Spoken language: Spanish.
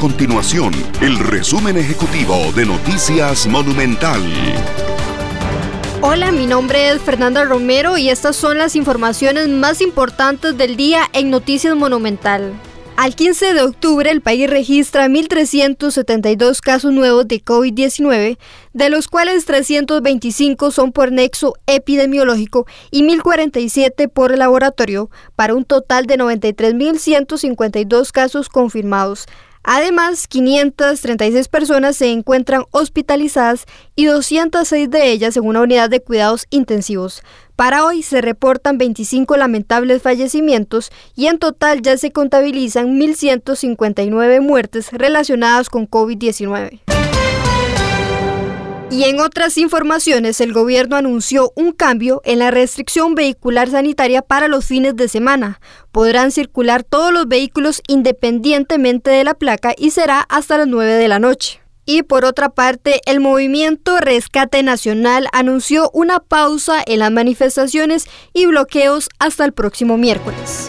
continuación el resumen ejecutivo de Noticias Monumental. Hola, mi nombre es Fernanda Romero y estas son las informaciones más importantes del día en Noticias Monumental. Al 15 de octubre, el país registra 1.372 casos nuevos de COVID-19, de los cuales 325 son por nexo epidemiológico y 1.047 por laboratorio, para un total de 93.152 casos confirmados. Además, 536 personas se encuentran hospitalizadas y 206 de ellas en una unidad de cuidados intensivos. Para hoy se reportan 25 lamentables fallecimientos y en total ya se contabilizan 1.159 muertes relacionadas con COVID-19. Y en otras informaciones, el gobierno anunció un cambio en la restricción vehicular sanitaria para los fines de semana. Podrán circular todos los vehículos independientemente de la placa y será hasta las 9 de la noche. Y por otra parte, el movimiento Rescate Nacional anunció una pausa en las manifestaciones y bloqueos hasta el próximo miércoles.